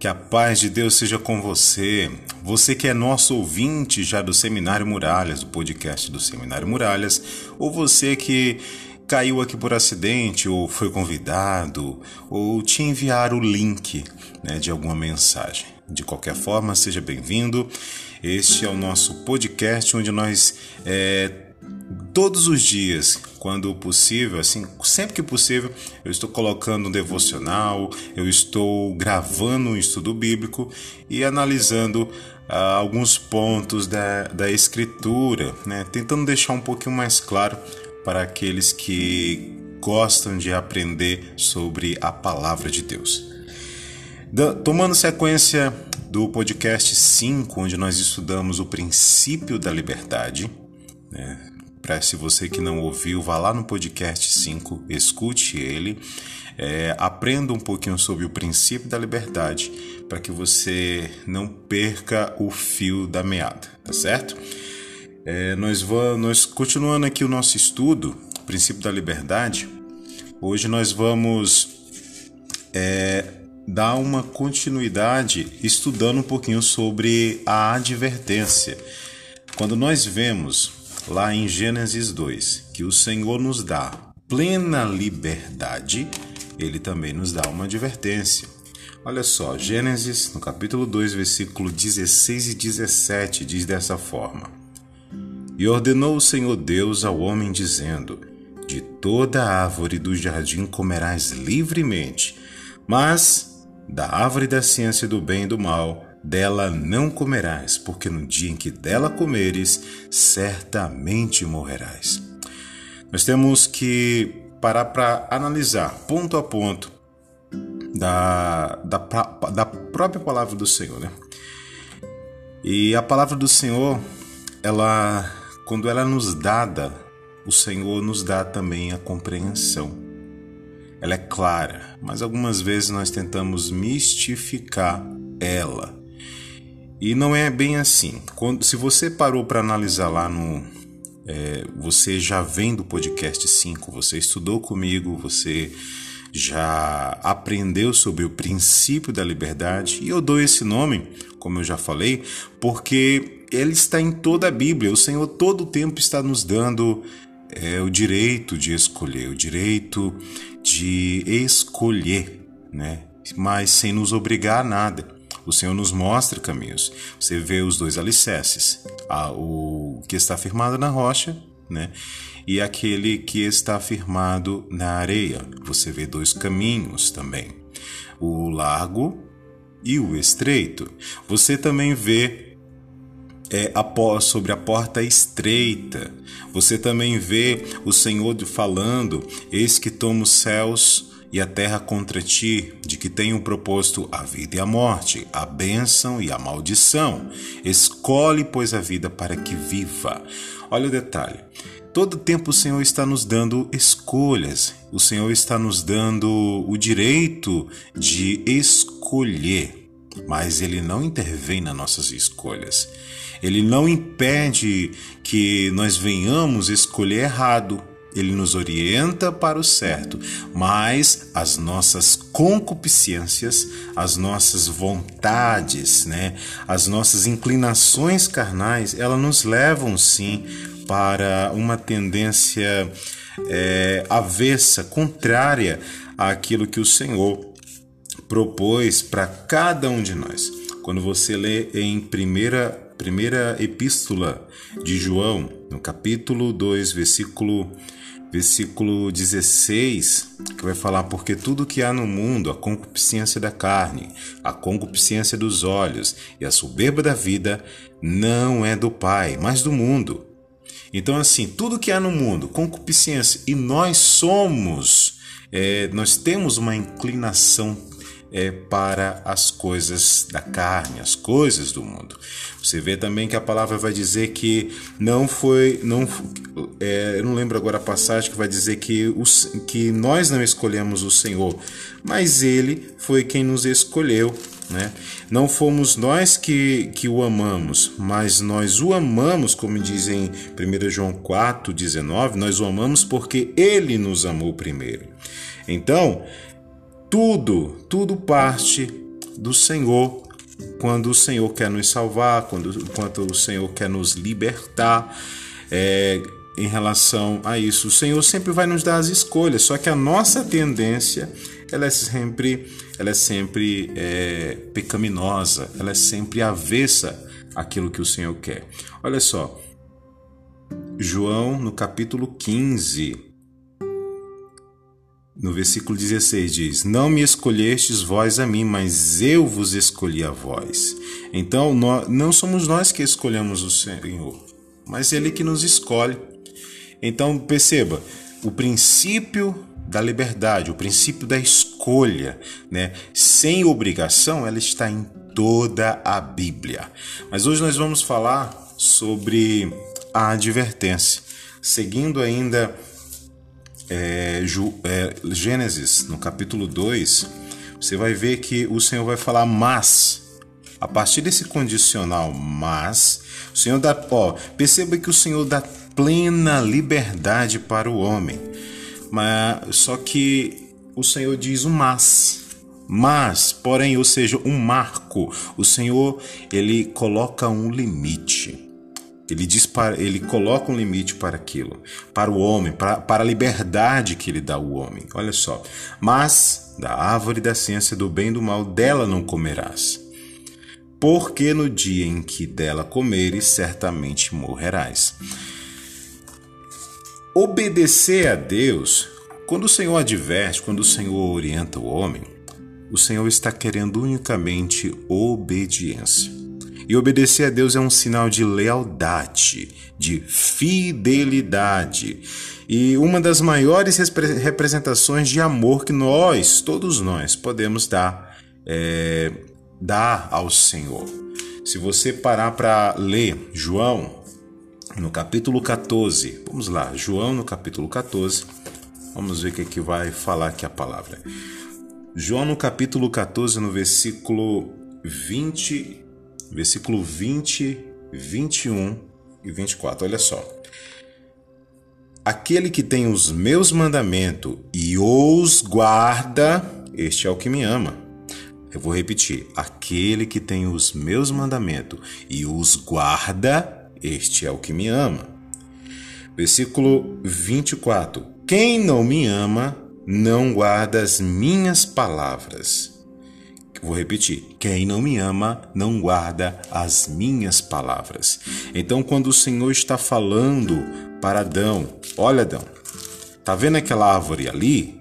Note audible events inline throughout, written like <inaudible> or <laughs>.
Que a paz de Deus seja com você. Você que é nosso ouvinte já do Seminário Muralhas, do podcast do Seminário Muralhas, ou você que caiu aqui por acidente, ou foi convidado, ou te enviaram o link né, de alguma mensagem. De qualquer forma, seja bem-vindo. Este é o nosso podcast onde nós é, todos os dias, quando possível, assim, sempre que possível, eu estou colocando um devocional, eu estou gravando um estudo bíblico e analisando ah, alguns pontos da, da escritura, né? tentando deixar um pouquinho mais claro para aqueles que gostam de aprender sobre a palavra de Deus. Tomando sequência do podcast 5, onde nós estudamos o princípio da liberdade, né? Para se você que não ouviu, vá lá no podcast 5, escute ele, é, aprenda um pouquinho sobre o princípio da liberdade, para que você não perca o fio da meada, tá certo? É, nós vamos, continuando aqui o nosso estudo, princípio da liberdade. Hoje nós vamos é, dar uma continuidade estudando um pouquinho sobre a advertência. Quando nós vemos lá em Gênesis 2, que o Senhor nos dá plena liberdade, ele também nos dá uma advertência. Olha só, Gênesis, no capítulo 2, versículo 16 e 17, diz dessa forma: E ordenou o Senhor Deus ao homem, dizendo: De toda árvore do jardim comerás livremente, mas da árvore da ciência do bem e do mal dela não comerás, porque no dia em que dela comeres, certamente morrerás. Nós temos que parar para analisar ponto a ponto da, da, da própria palavra do Senhor, né? E a palavra do Senhor, ela, quando ela nos dada, o Senhor nos dá também a compreensão. Ela é clara, mas algumas vezes nós tentamos mistificar ela. E não é bem assim. Quando, se você parou para analisar lá no. É, você já vem do podcast 5, você estudou comigo, você já aprendeu sobre o princípio da liberdade, e eu dou esse nome, como eu já falei, porque ele está em toda a Bíblia. O Senhor todo o tempo está nos dando é, o direito de escolher, o direito de escolher, né? mas sem nos obrigar a nada. O Senhor nos mostra caminhos. Você vê os dois alicerces, o que está firmado na rocha, né? E aquele que está firmado na areia. Você vê dois caminhos também, o largo e o estreito. Você também vê é, a, sobre a porta estreita. Você também vê o Senhor falando: Eis que tomo os céus e a terra contra ti, de que tenho proposto a vida e a morte, a bênção e a maldição. Escolhe, pois, a vida para que viva. Olha o detalhe. Todo tempo o Senhor está nos dando escolhas, o Senhor está nos dando o direito de escolher, mas Ele não intervém nas nossas escolhas. Ele não impede que nós venhamos escolher errado, ele nos orienta para o certo, mas as nossas concupiscências, as nossas vontades, né, as nossas inclinações carnais, elas nos levam sim para uma tendência é, avessa, contrária àquilo que o Senhor propôs para cada um de nós. Quando você lê em primeira, primeira epístola de João, no capítulo 2, versículo versículo 16, que vai falar: Porque tudo que há no mundo, a concupiscência da carne, a concupiscência dos olhos e a soberba da vida, não é do Pai, mas do mundo. Então, assim, tudo que há no mundo, concupiscência, e nós somos, é, nós temos uma inclinação é, para as coisas da carne, as coisas do mundo. Você vê também que a palavra vai dizer que não foi, não, é, eu não lembro agora a passagem que vai dizer que, os, que nós não escolhemos o Senhor, mas Ele foi quem nos escolheu. Né? Não fomos nós que, que o amamos, mas nós o amamos, como diz em 1 João 4, 19, nós o amamos porque Ele nos amou primeiro. Então, tudo, tudo parte do Senhor quando o Senhor quer nos salvar, quando, quando o Senhor quer nos libertar. É, em relação a isso. O Senhor sempre vai nos dar as escolhas, só que a nossa tendência ela é sempre, ela é sempre é, pecaminosa, ela é sempre avessa àquilo que o Senhor quer. Olha só, João no capítulo 15, no versículo 16 diz: Não me escolhestes vós a mim, mas eu vos escolhi a vós. Então, nós, não somos nós que escolhemos o Senhor, mas Ele que nos escolhe. Então, perceba, o princípio da liberdade, o princípio da escolha, né? Sem obrigação, ela está em toda a Bíblia. Mas hoje nós vamos falar sobre a advertência. Seguindo ainda é, é, Gênesis, no capítulo 2, você vai ver que o Senhor vai falar mas. A partir desse condicional mas, o Senhor dá, ó, perceba que o Senhor dá plena liberdade para o homem. Mas só que o Senhor diz um mas. Mas, porém, ou seja, um marco. O Senhor, ele coloca um limite. Ele diz para, ele coloca um limite para aquilo, para o homem, para, para a liberdade que ele dá ao homem. Olha só. Mas da árvore da ciência do bem e do mal dela não comerás. Porque no dia em que dela comeres, certamente morrerás. Obedecer a Deus, quando o Senhor adverte, quando o Senhor orienta o homem, o Senhor está querendo unicamente obediência. E obedecer a Deus é um sinal de lealdade, de fidelidade e uma das maiores representações de amor que nós, todos nós, podemos dar, é, dar ao Senhor. Se você parar para ler João, no capítulo 14. Vamos lá, João no capítulo 14. Vamos ver o que, é que vai falar aqui a palavra. João no capítulo 14, no versículo 20, versículo 20, 21 e 24. Olha só. Aquele que tem os meus mandamentos e os guarda, este é o que me ama. Eu vou repetir: aquele que tem os meus mandamentos e os guarda, este é o que me ama. Versículo 24: Quem não me ama, não guarda as minhas palavras. Vou repetir: quem não me ama, não guarda as minhas palavras. Então, quando o Senhor está falando para Adão: Olha, Adão, tá vendo aquela árvore ali?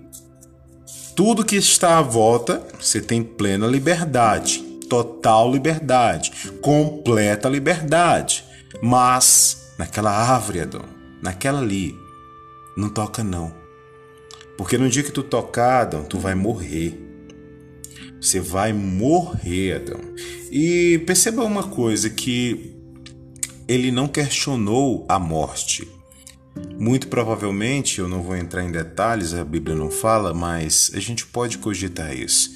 Tudo que está à volta, você tem plena liberdade, total liberdade, completa liberdade. Mas naquela árvore, Adão, naquela ali, não toca não. Porque no dia que tu tocar, Adão, tu vai morrer. Você vai morrer, Adão. E perceba uma coisa que ele não questionou a morte. Muito provavelmente, eu não vou entrar em detalhes, a Bíblia não fala, mas a gente pode cogitar isso.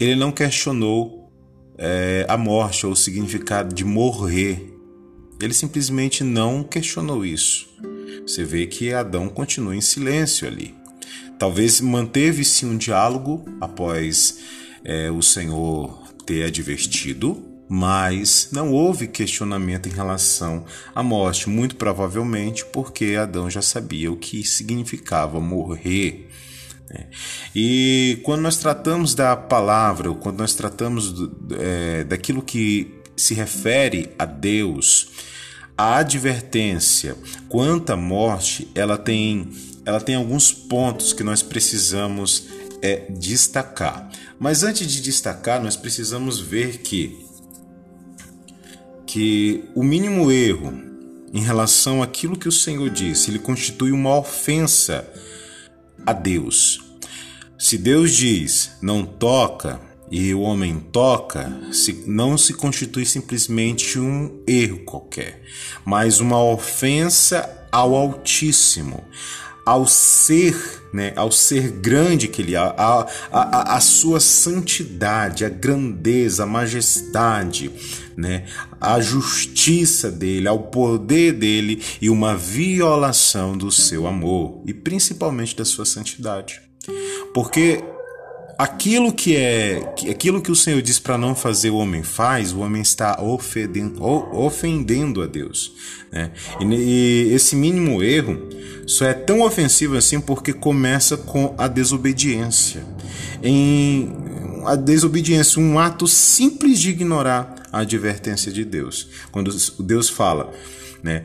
Ele não questionou é, a morte ou o significado de morrer ele simplesmente não questionou isso. Você vê que Adão continua em silêncio ali. Talvez manteve-se um diálogo após é, o Senhor ter advertido, mas não houve questionamento em relação à morte, muito provavelmente porque Adão já sabia o que significava morrer. Né? E quando nós tratamos da palavra, quando nós tratamos é, daquilo que se refere a Deus, a advertência quanto à morte, ela tem, ela tem alguns pontos que nós precisamos é, destacar. Mas antes de destacar, nós precisamos ver que que o mínimo erro em relação àquilo que o Senhor disse, ele constitui uma ofensa a Deus. Se Deus diz não toca, e o homem toca, não se constitui simplesmente um erro qualquer, mas uma ofensa ao Altíssimo, ao ser, né, ao ser grande que ele é, a, a, a sua santidade, a grandeza, a majestade, né, a justiça dele, ao poder dele e uma violação do seu amor e principalmente da sua santidade. Porque aquilo que é aquilo que o Senhor diz para não fazer o homem faz, o homem está ofendendo, ofendendo a Deus. Né? E, e esse mínimo erro só é tão ofensivo assim porque começa com a desobediência. Em a desobediência, um ato simples de ignorar a advertência de Deus. Quando Deus fala, né?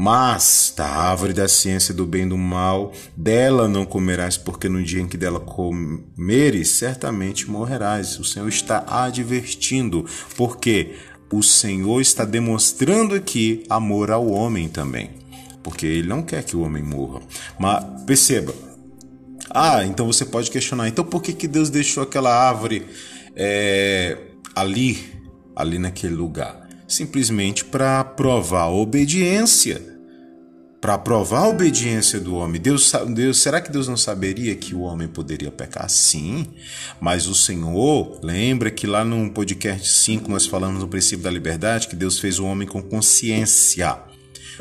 Mas da árvore da ciência do bem e do mal, dela não comerás, porque no dia em que dela comeres, certamente morrerás. O Senhor está advertindo, porque o Senhor está demonstrando aqui amor ao homem também, porque ele não quer que o homem morra. Mas perceba, ah, então você pode questionar, então por que, que Deus deixou aquela árvore é, ali, ali naquele lugar? Simplesmente para provar a obediência. Para provar a obediência do homem. Deus, Deus, será que Deus não saberia que o homem poderia pecar? Sim, mas o Senhor, lembra que lá no podcast 5 nós falamos no princípio da liberdade que Deus fez o homem com consciência.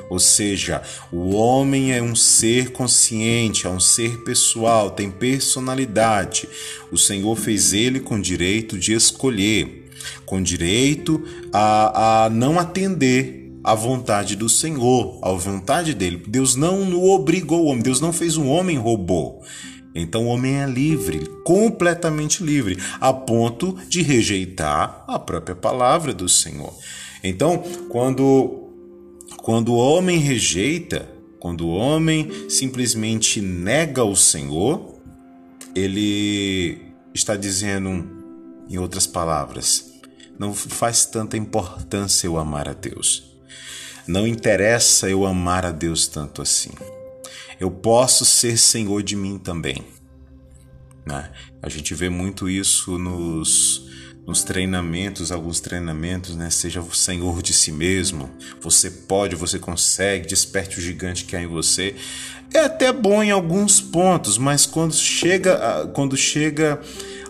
Ou seja, o homem é um ser consciente, é um ser pessoal, tem personalidade. O Senhor fez ele com direito de escolher com direito a, a não atender à vontade do Senhor, à vontade dele. Deus não o obrigou o homem, Deus não fez um homem robô. Então o homem é livre, completamente livre, a ponto de rejeitar a própria palavra do Senhor. Então, quando quando o homem rejeita, quando o homem simplesmente nega o Senhor, ele está dizendo, em outras palavras, não faz tanta importância eu amar a Deus. Não interessa eu amar a Deus tanto assim. Eu posso ser senhor de mim também. Né? A gente vê muito isso nos, nos treinamentos, alguns treinamentos, né? Seja o senhor de si mesmo. Você pode, você consegue, desperte o gigante que há em você. É até bom em alguns pontos, mas quando chega, quando chega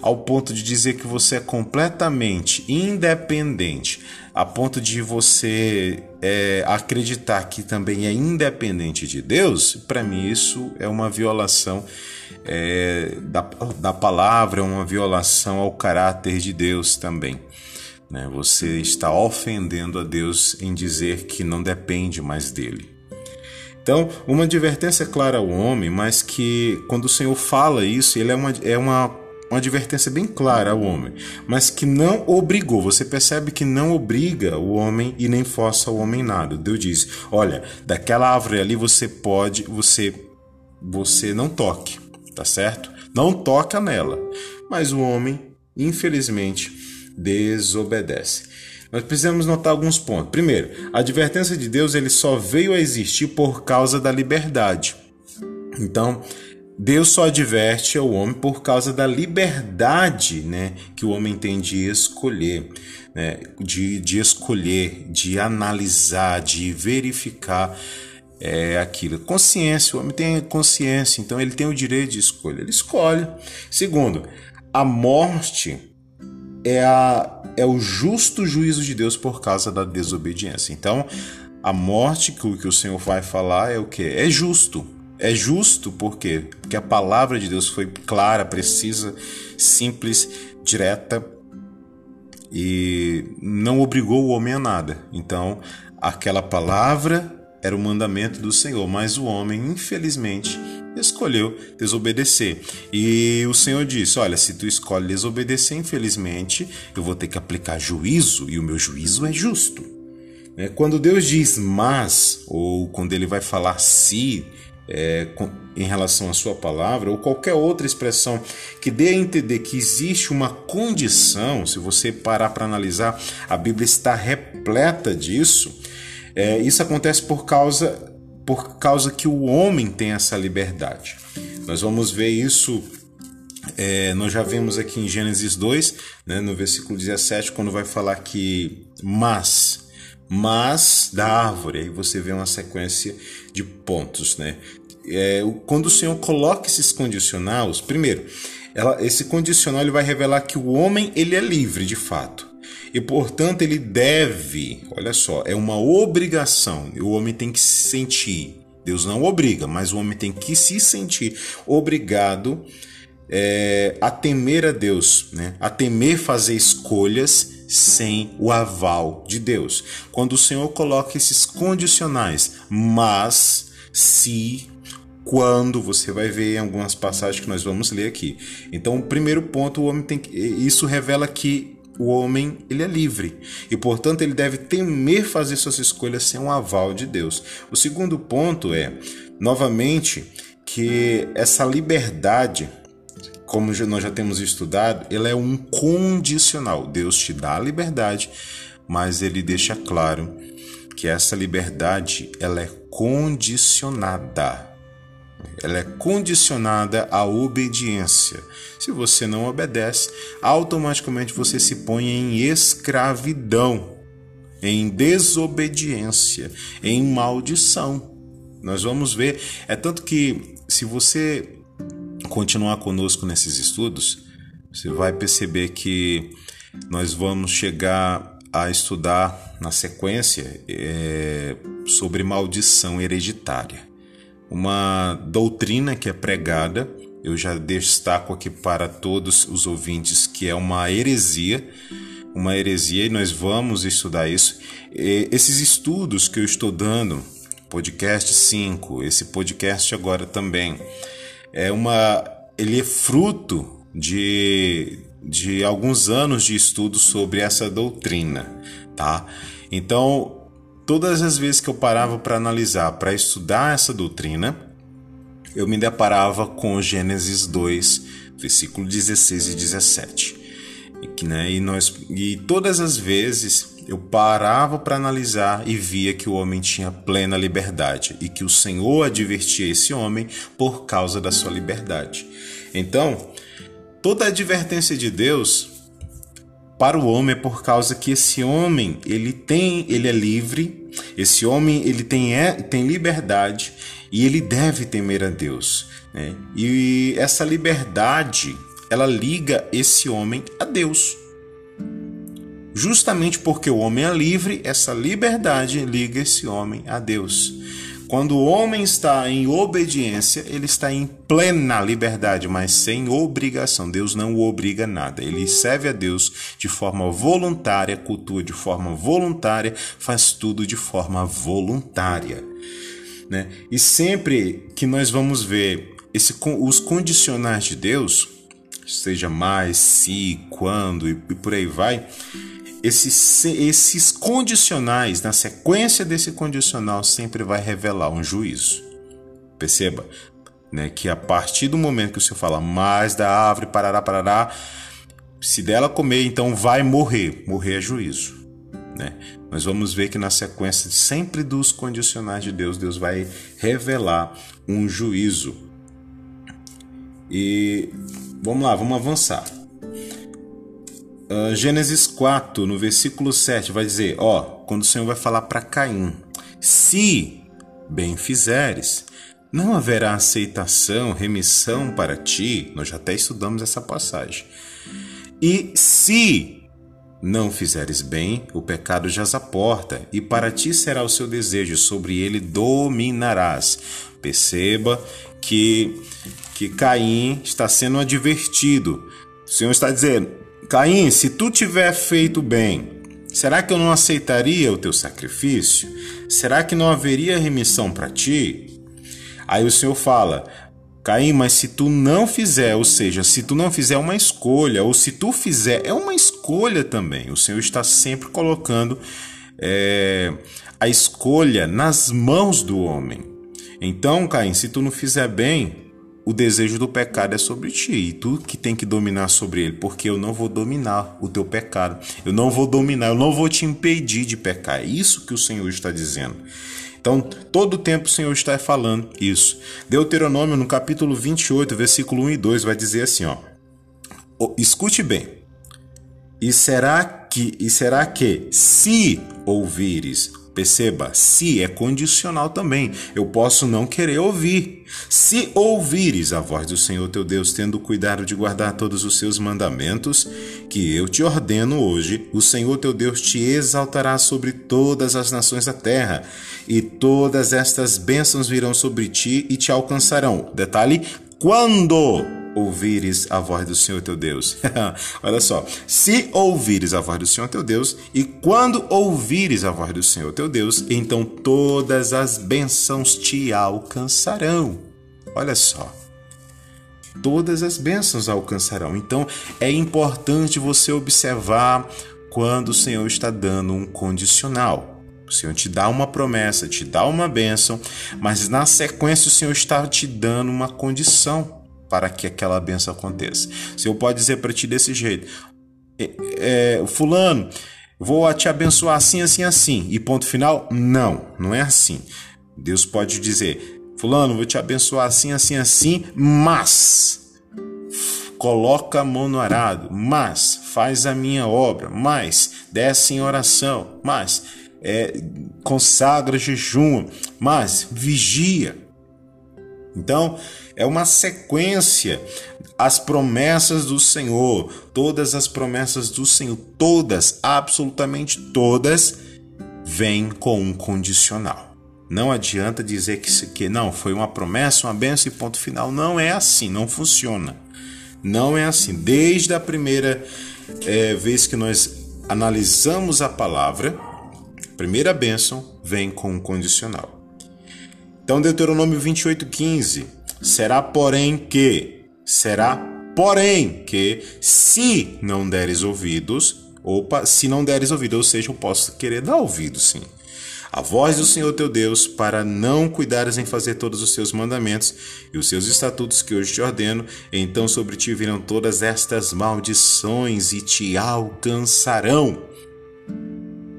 ao ponto de dizer que você é completamente independente, a ponto de você é, acreditar que também é independente de Deus, para mim isso é uma violação é, da, da palavra, é uma violação ao caráter de Deus também. Né? Você está ofendendo a Deus em dizer que não depende mais dele. Então, uma advertência clara ao homem, mas que quando o Senhor fala isso, ele é uma, é uma uma advertência bem clara ao homem, mas que não obrigou. Você percebe que não obriga o homem e nem força o homem nada. Deus diz: "Olha, daquela árvore ali você pode, você você não toque, tá certo? Não toca nela". Mas o homem, infelizmente, desobedece. Nós precisamos notar alguns pontos. Primeiro, a advertência de Deus ele só veio a existir por causa da liberdade. Então, Deus só adverte ao homem por causa da liberdade né, que o homem tem de escolher, né, de, de escolher, de analisar, de verificar é, aquilo. Consciência, o homem tem consciência, então ele tem o direito de escolha, ele escolhe. Segundo, a morte é, a, é o justo juízo de Deus por causa da desobediência. Então, a morte que o, que o Senhor vai falar é o que? É justo é justo por quê? Porque a palavra de Deus foi clara, precisa, simples, direta e não obrigou o homem a nada. Então, aquela palavra era o mandamento do Senhor, mas o homem, infelizmente, escolheu desobedecer. E o Senhor disse: Olha, se tu escolhe desobedecer, infelizmente, eu vou ter que aplicar juízo, e o meu juízo é justo. É, quando Deus diz mas, ou quando ele vai falar se, é, em relação à sua palavra, ou qualquer outra expressão que dê a entender que existe uma condição, se você parar para analisar, a Bíblia está repleta disso. É, isso acontece por causa, por causa que o homem tem essa liberdade. Nós vamos ver isso é, nós já vimos aqui em Gênesis 2, né, no versículo 17, quando vai falar que mas mas da árvore. Aí você vê uma sequência de pontos, né? É, quando o Senhor coloca esses condicionais, primeiro, ela, esse condicional ele vai revelar que o homem ele é livre de fato. E portanto ele deve, olha só, é uma obrigação. O homem tem que se sentir. Deus não obriga, mas o homem tem que se sentir obrigado é, a temer a Deus, né? a temer fazer escolhas sem o aval de Deus. Quando o Senhor coloca esses condicionais, mas se quando você vai ver em algumas passagens que nós vamos ler aqui. Então, o primeiro ponto, o homem tem que, isso revela que o homem ele é livre e, portanto, ele deve temer fazer suas escolhas sem um aval de Deus. O segundo ponto é, novamente, que essa liberdade como nós já temos estudado, ela é um condicional. Deus te dá a liberdade, mas ele deixa claro que essa liberdade ela é condicionada. Ela é condicionada à obediência. Se você não obedece, automaticamente você se põe em escravidão, em desobediência, em maldição. Nós vamos ver, é tanto que se você continuar conosco nesses estudos, você vai perceber que nós vamos chegar a estudar na sequência é, sobre maldição hereditária. Uma doutrina que é pregada, eu já destaco aqui para todos os ouvintes que é uma heresia, uma heresia e nós vamos estudar isso. E esses estudos que eu estou dando, podcast 5, esse podcast agora também, é uma ele é fruto de, de alguns anos de estudo sobre essa doutrina, tá? Então, todas as vezes que eu parava para analisar, para estudar essa doutrina, eu me deparava com Gênesis 2, versículo 16 e 17. E, né, e, nós, e todas as vezes eu parava para analisar e via que o homem tinha plena liberdade e que o Senhor advertia esse homem por causa da sua liberdade. Então, toda a advertência de Deus para o homem é por causa que esse homem ele tem ele é livre esse homem ele tem é, tem liberdade e ele deve temer a Deus né? e essa liberdade ela liga esse homem a Deus Justamente porque o homem é livre, essa liberdade liga esse homem a Deus. Quando o homem está em obediência, ele está em plena liberdade, mas sem obrigação. Deus não o obriga a nada. Ele serve a Deus de forma voluntária, cultua de forma voluntária, faz tudo de forma voluntária. Né? E sempre que nós vamos ver esse, os condicionais de Deus, seja mais, se, quando e por aí vai, esses, esses condicionais, na sequência desse condicional, sempre vai revelar um juízo. Perceba né, que a partir do momento que o Senhor fala mais da árvore, parará, parará, se dela comer, então vai morrer. Morrer é juízo. Né? Vamos ver que na sequência sempre dos condicionais de Deus, Deus vai revelar um juízo. E vamos lá, vamos avançar. Uh, Gênesis 4, no versículo 7, vai dizer: Ó, quando o Senhor vai falar para Caim: Se bem fizeres, não haverá aceitação, remissão para ti. Nós já até estudamos essa passagem. E se não fizeres bem, o pecado jaz à porta, e para ti será o seu desejo, sobre ele dominarás. Perceba que, que Caim está sendo advertido. O Senhor está dizendo: Caim, se tu tiver feito bem, será que eu não aceitaria o teu sacrifício? Será que não haveria remissão para ti? Aí o Senhor fala: Caim, mas se tu não fizer, ou seja, se tu não fizer uma escolha, ou se tu fizer, é uma escolha também. O Senhor está sempre colocando é, a escolha nas mãos do homem. Então, Caim, se tu não fizer bem, o desejo do pecado é sobre ti e tu que tem que dominar sobre ele, porque eu não vou dominar o teu pecado. Eu não vou dominar, eu não vou te impedir de pecar. É isso que o Senhor está dizendo. Então, todo o tempo o Senhor está falando isso. Deuteronômio, no capítulo 28, versículo 1 e 2, vai dizer assim, ó. Escute bem. E será que e será que se ouvires Perceba, se é condicional também. Eu posso não querer ouvir. Se ouvires a voz do Senhor teu Deus, tendo cuidado de guardar todos os seus mandamentos, que eu te ordeno hoje, o Senhor teu Deus te exaltará sobre todas as nações da terra, e todas estas bênçãos virão sobre ti e te alcançarão. Detalhe: quando ouvires a voz do Senhor teu Deus. <laughs> Olha só, se ouvires a voz do Senhor teu Deus, e quando ouvires a voz do Senhor teu Deus, então todas as bênçãos te alcançarão. Olha só. Todas as bênçãos alcançarão. Então é importante você observar quando o Senhor está dando um condicional. O Senhor te dá uma promessa, te dá uma bênção, mas na sequência o Senhor está te dando uma condição para que aquela benção aconteça. O Senhor pode dizer para ti desse jeito: é, é, Fulano, vou te abençoar assim, assim, assim, e ponto final? Não, não é assim. Deus pode dizer: Fulano, vou te abençoar assim, assim, assim, mas coloca a mão no arado, mas faz a minha obra, mas desce em oração, mas é, consagra jejum, mas vigia. Então, é uma sequência. As promessas do Senhor, todas as promessas do Senhor, todas, absolutamente todas, vêm com um condicional. Não adianta dizer que, que não, foi uma promessa, uma benção e ponto final. Não é assim, não funciona. Não é assim. Desde a primeira é, vez que nós analisamos a palavra, a primeira bênção vem com um condicional. Então, Deuteronômio 28,15. Será, porém, que, será, porém, que, se não deres ouvidos, opa, se não deres ouvidos, ou seja, eu posso querer dar ouvido, sim. A voz do Senhor teu Deus, para não cuidares em fazer todos os seus mandamentos e os seus estatutos que hoje te ordeno, então sobre ti virão todas estas maldições e te alcançarão.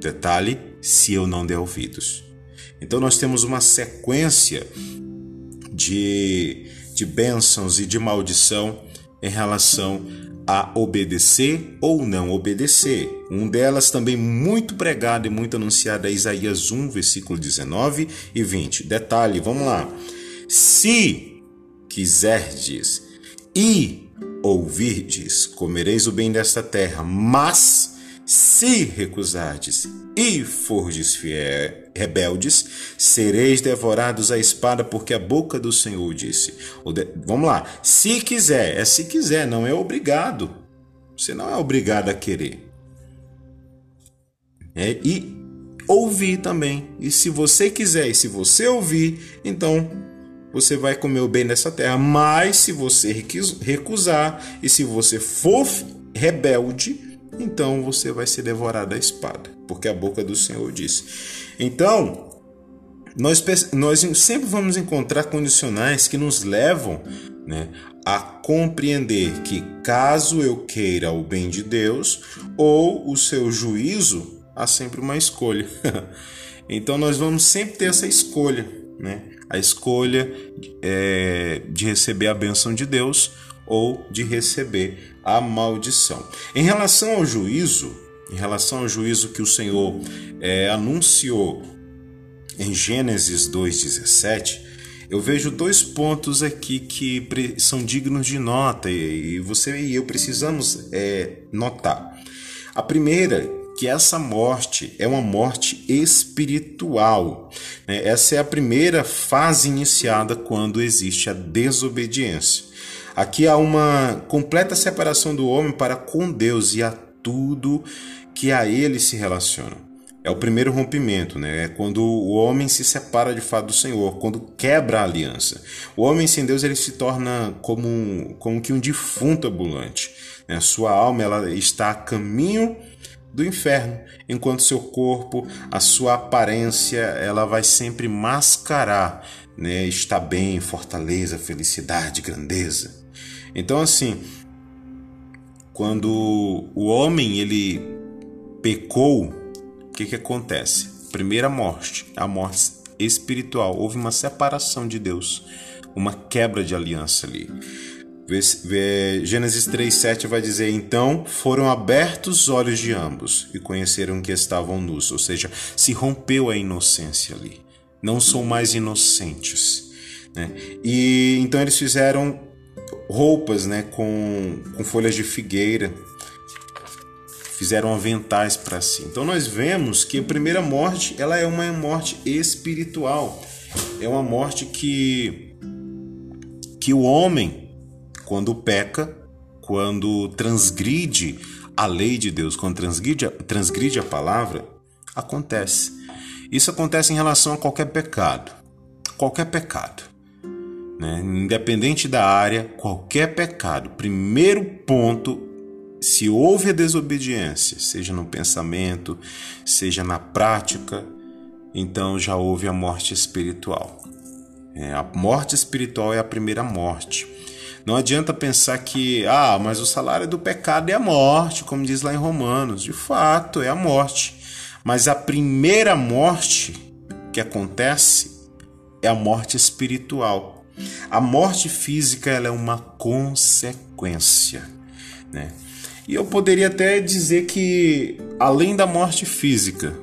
Detalhe: se eu não der ouvidos. Então nós temos uma sequência de, de bênçãos e de maldição em relação a obedecer ou não obedecer. Um delas também muito pregado e muito anunciado é Isaías 1, versículo 19 e 20. Detalhe, vamos lá. Se quiserdes e ouvirdes, comereis o bem desta terra, mas se recusardes e fordes fiel, rebeldes, sereis devorados à espada, porque a boca do Senhor disse. Vamos lá. Se quiser, é se quiser, não é obrigado. Você não é obrigado a querer. É, e ouvir também. E se você quiser, e se você ouvir, então você vai comer o bem dessa terra. Mas se você recusar, e se você for rebelde, então você vai ser devorado à espada, porque a boca do Senhor disse. Então, nós, nós sempre vamos encontrar condicionais que nos levam né, a compreender que, caso eu queira o bem de Deus ou o seu juízo, há sempre uma escolha. <laughs> então, nós vamos sempre ter essa escolha, né? a escolha é, de receber a benção de Deus ou de receber a maldição. Em relação ao juízo, em relação ao juízo que o Senhor é, anunciou em Gênesis 2,17, eu vejo dois pontos aqui que são dignos de nota e você e eu precisamos é, notar. A primeira, que essa morte é uma morte espiritual. Né? Essa é a primeira fase iniciada quando existe a desobediência. Aqui há uma completa separação do homem para com Deus e a tudo que a ele se relaciona. É o primeiro rompimento, né? É quando o homem se separa de fato do Senhor, quando quebra a aliança. O homem sem Deus ele se torna como, como que um defunto ambulante. Né? Sua alma ela está a caminho do inferno, enquanto seu corpo, a sua aparência, ela vai sempre mascarar, né? Está bem, fortaleza, felicidade, grandeza. Então, assim, quando o homem ele pecou, o que, que acontece? Primeira morte, a morte espiritual. Houve uma separação de Deus, uma quebra de aliança ali. Gênesis 3,7 vai dizer: Então foram abertos os olhos de ambos e conheceram que estavam nus, ou seja, se rompeu a inocência ali. Não são mais inocentes. Né? E então eles fizeram roupas né, com, com folhas de figueira, fizeram aventais para si. Então nós vemos que a primeira morte ela é uma morte espiritual, é uma morte que que o homem quando peca, quando transgride a lei de Deus, quando transgride, transgride a palavra, acontece. Isso acontece em relação a qualquer pecado. Qualquer pecado. Né? Independente da área, qualquer pecado. Primeiro ponto, se houve a desobediência, seja no pensamento, seja na prática, então já houve a morte espiritual. É, a morte espiritual é a primeira morte. Não adianta pensar que, ah, mas o salário do pecado é a morte, como diz lá em Romanos. De fato, é a morte. Mas a primeira morte que acontece é a morte espiritual. A morte física ela é uma consequência, né? E eu poderia até dizer que além da morte física,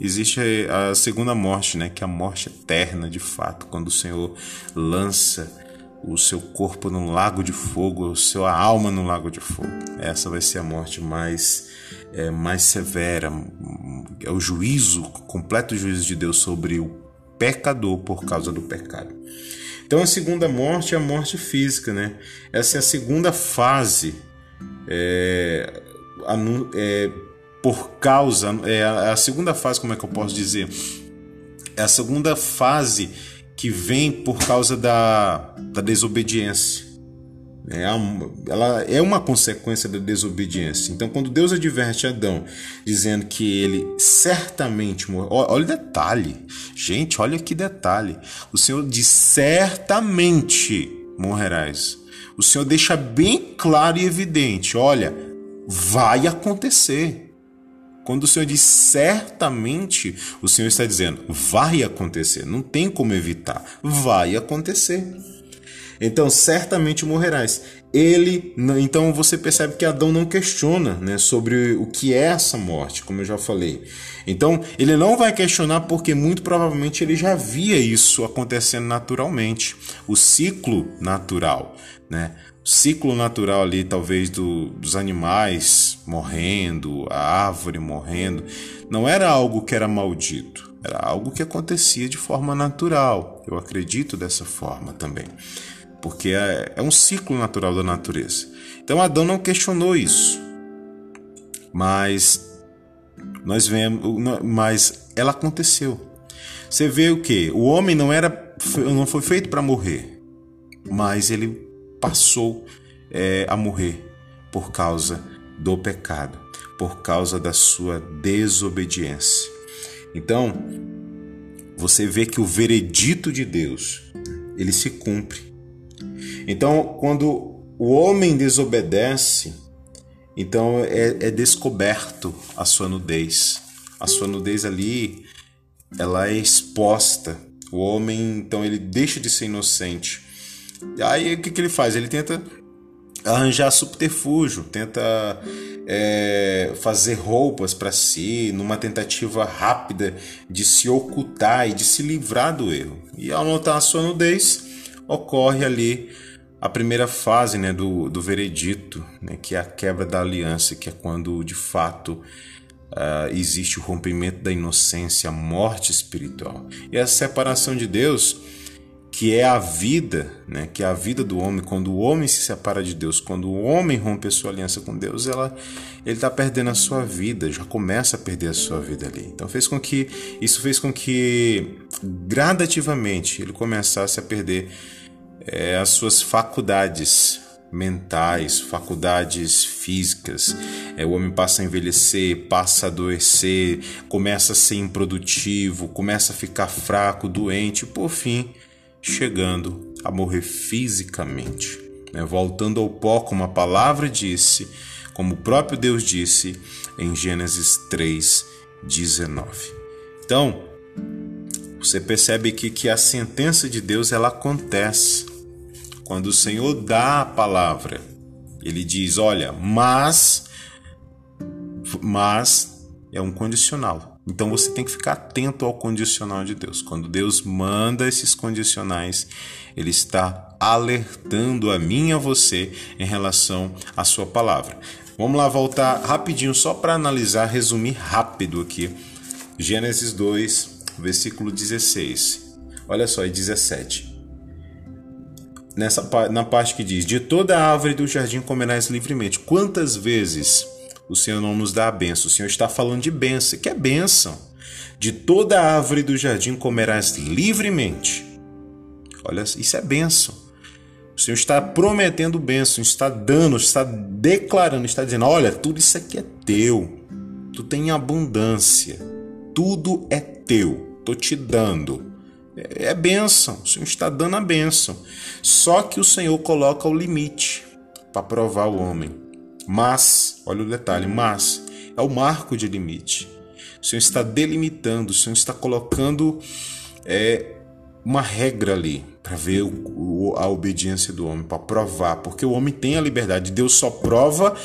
existe a segunda morte, né, que é a morte eterna, de fato, quando o Senhor lança o seu corpo num lago de fogo, a sua alma num lago de fogo. Essa vai ser a morte mais, é, mais severa, é o juízo, o completo juízo de Deus sobre o pecador por causa do pecado. Então a segunda morte é a morte física, né? Essa é a segunda fase, é, é, por causa, é a, a segunda fase, como é que eu posso dizer? É a segunda fase que vem por causa da, da desobediência. É, ela é uma consequência da desobediência. Então, quando Deus adverte Adão, dizendo que ele certamente morreu, olha o detalhe, gente, olha que detalhe. O Senhor diz: certamente morrerás. O Senhor deixa bem claro e evidente: olha, vai acontecer. Quando o Senhor diz certamente, o Senhor está dizendo vai acontecer, não tem como evitar, vai acontecer. Então certamente morrerás. Ele, então você percebe que Adão não questiona, né, sobre o que é essa morte, como eu já falei. Então ele não vai questionar porque muito provavelmente ele já via isso acontecendo naturalmente, o ciclo natural, né? Ciclo natural ali, talvez, do, dos animais morrendo, a árvore morrendo, não era algo que era maldito, era algo que acontecia de forma natural. Eu acredito dessa forma também, porque é, é um ciclo natural da natureza. Então Adão não questionou isso, mas nós vemos, mas ela aconteceu. Você vê o que? O homem não era, não foi feito para morrer, mas ele passou é, a morrer por causa do pecado, por causa da sua desobediência. Então, você vê que o veredito de Deus, ele se cumpre. Então, quando o homem desobedece, então é, é descoberto a sua nudez. A sua nudez ali, ela é exposta. O homem, então, ele deixa de ser inocente Aí o que, que ele faz? Ele tenta arranjar subterfúgio, tenta é, fazer roupas para si, numa tentativa rápida de se ocultar e de se livrar do erro. E ao notar a sua nudez, ocorre ali a primeira fase né, do, do veredito, né, que é a quebra da aliança, que é quando de fato uh, existe o rompimento da inocência, a morte espiritual. E a separação de Deus que é a vida, né, que é a vida do homem, quando o homem se separa de Deus, quando o homem rompe a sua aliança com Deus, ela, ele está perdendo a sua vida, já começa a perder a sua vida ali. Então fez com que isso fez com que gradativamente ele começasse a perder é, as suas faculdades mentais, faculdades físicas. É, o homem passa a envelhecer, passa a adoecer, começa a ser improdutivo, começa a ficar fraco, doente, por fim chegando a morrer fisicamente, né? voltando ao pó, como a palavra disse, como o próprio Deus disse em Gênesis 3, 19. Então, você percebe que, que a sentença de Deus ela acontece quando o Senhor dá a palavra. Ele diz: Olha, mas, mas é um condicional. Então você tem que ficar atento ao condicional de Deus. Quando Deus manda esses condicionais, Ele está alertando a mim e a você em relação à Sua palavra. Vamos lá voltar rapidinho só para analisar, resumir rápido aqui. Gênesis 2, versículo 16. Olha só, e 17. nessa na parte que diz: De toda árvore do jardim comerás livremente. Quantas vezes o Senhor não nos dá a benção? O Senhor está falando de benção. Que é benção? De toda árvore do jardim comerás livremente. Olha, isso é benção. O Senhor está prometendo bênção, está dando, está declarando, está dizendo: olha, tudo isso aqui é teu. Tu tem abundância. Tudo é teu. Estou te dando. É, é bênção. O Senhor está dando a bênção. Só que o Senhor coloca o limite para provar o homem. Mas, olha o detalhe, mas é o marco de limite. O Senhor está delimitando, o Senhor está colocando é, uma regra ali para ver o, a obediência do homem, para provar, porque o homem tem a liberdade. Deus só prova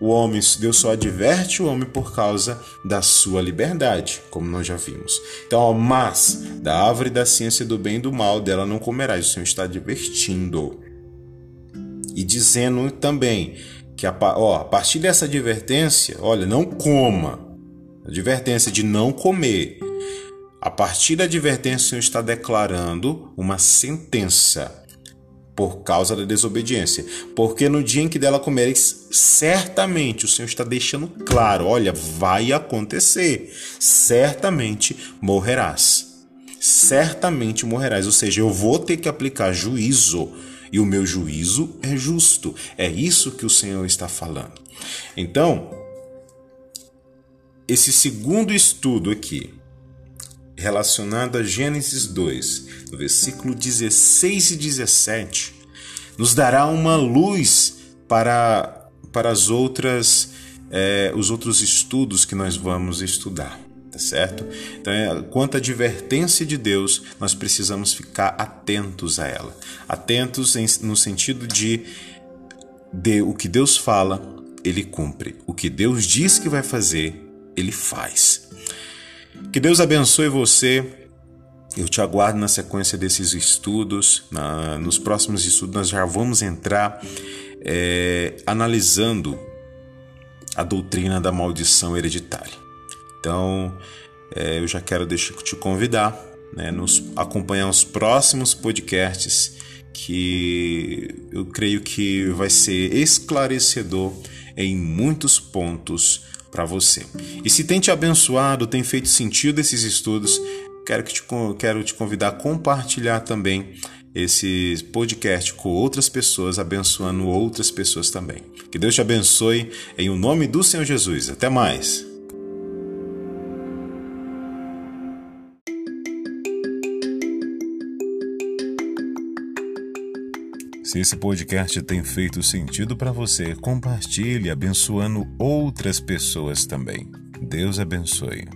o homem, Deus só adverte o homem por causa da sua liberdade, como nós já vimos. Então, ó, mas da árvore da ciência do bem e do mal dela não comerás. O Senhor está advertindo e dizendo também que a, ó, a partir dessa advertência, olha, não coma. Advertência de não comer. A partir da advertência, o Senhor está declarando uma sentença por causa da desobediência. Porque no dia em que dela comereis, certamente o Senhor está deixando claro: olha, vai acontecer, certamente morrerás. Certamente morrerás, ou seja, eu vou ter que aplicar juízo e o meu juízo é justo. É isso que o Senhor está falando. Então, esse segundo estudo aqui, relacionado a Gênesis 2, no versículo 16 e 17, nos dará uma luz para, para as outras, é, os outros estudos que nós vamos estudar. Tá certo? Então, é, quanto à advertência de Deus, nós precisamos ficar atentos a ela. Atentos em, no sentido de, de o que Deus fala, ele cumpre. O que Deus diz que vai fazer, ele faz. Que Deus abençoe você. Eu te aguardo na sequência desses estudos. Na, nos próximos estudos, nós já vamos entrar é, analisando a doutrina da maldição hereditária. Então, é, eu já quero deixar te convidar, né, nos acompanhar os próximos podcasts que eu creio que vai ser esclarecedor em muitos pontos para você. E se tem te abençoado, tem feito sentido esses estudos, quero, que te, quero te convidar a compartilhar também esse podcast com outras pessoas, abençoando outras pessoas também. Que Deus te abençoe em o nome do Senhor Jesus. Até mais. Se esse podcast tem feito sentido para você, compartilhe abençoando outras pessoas também. Deus abençoe.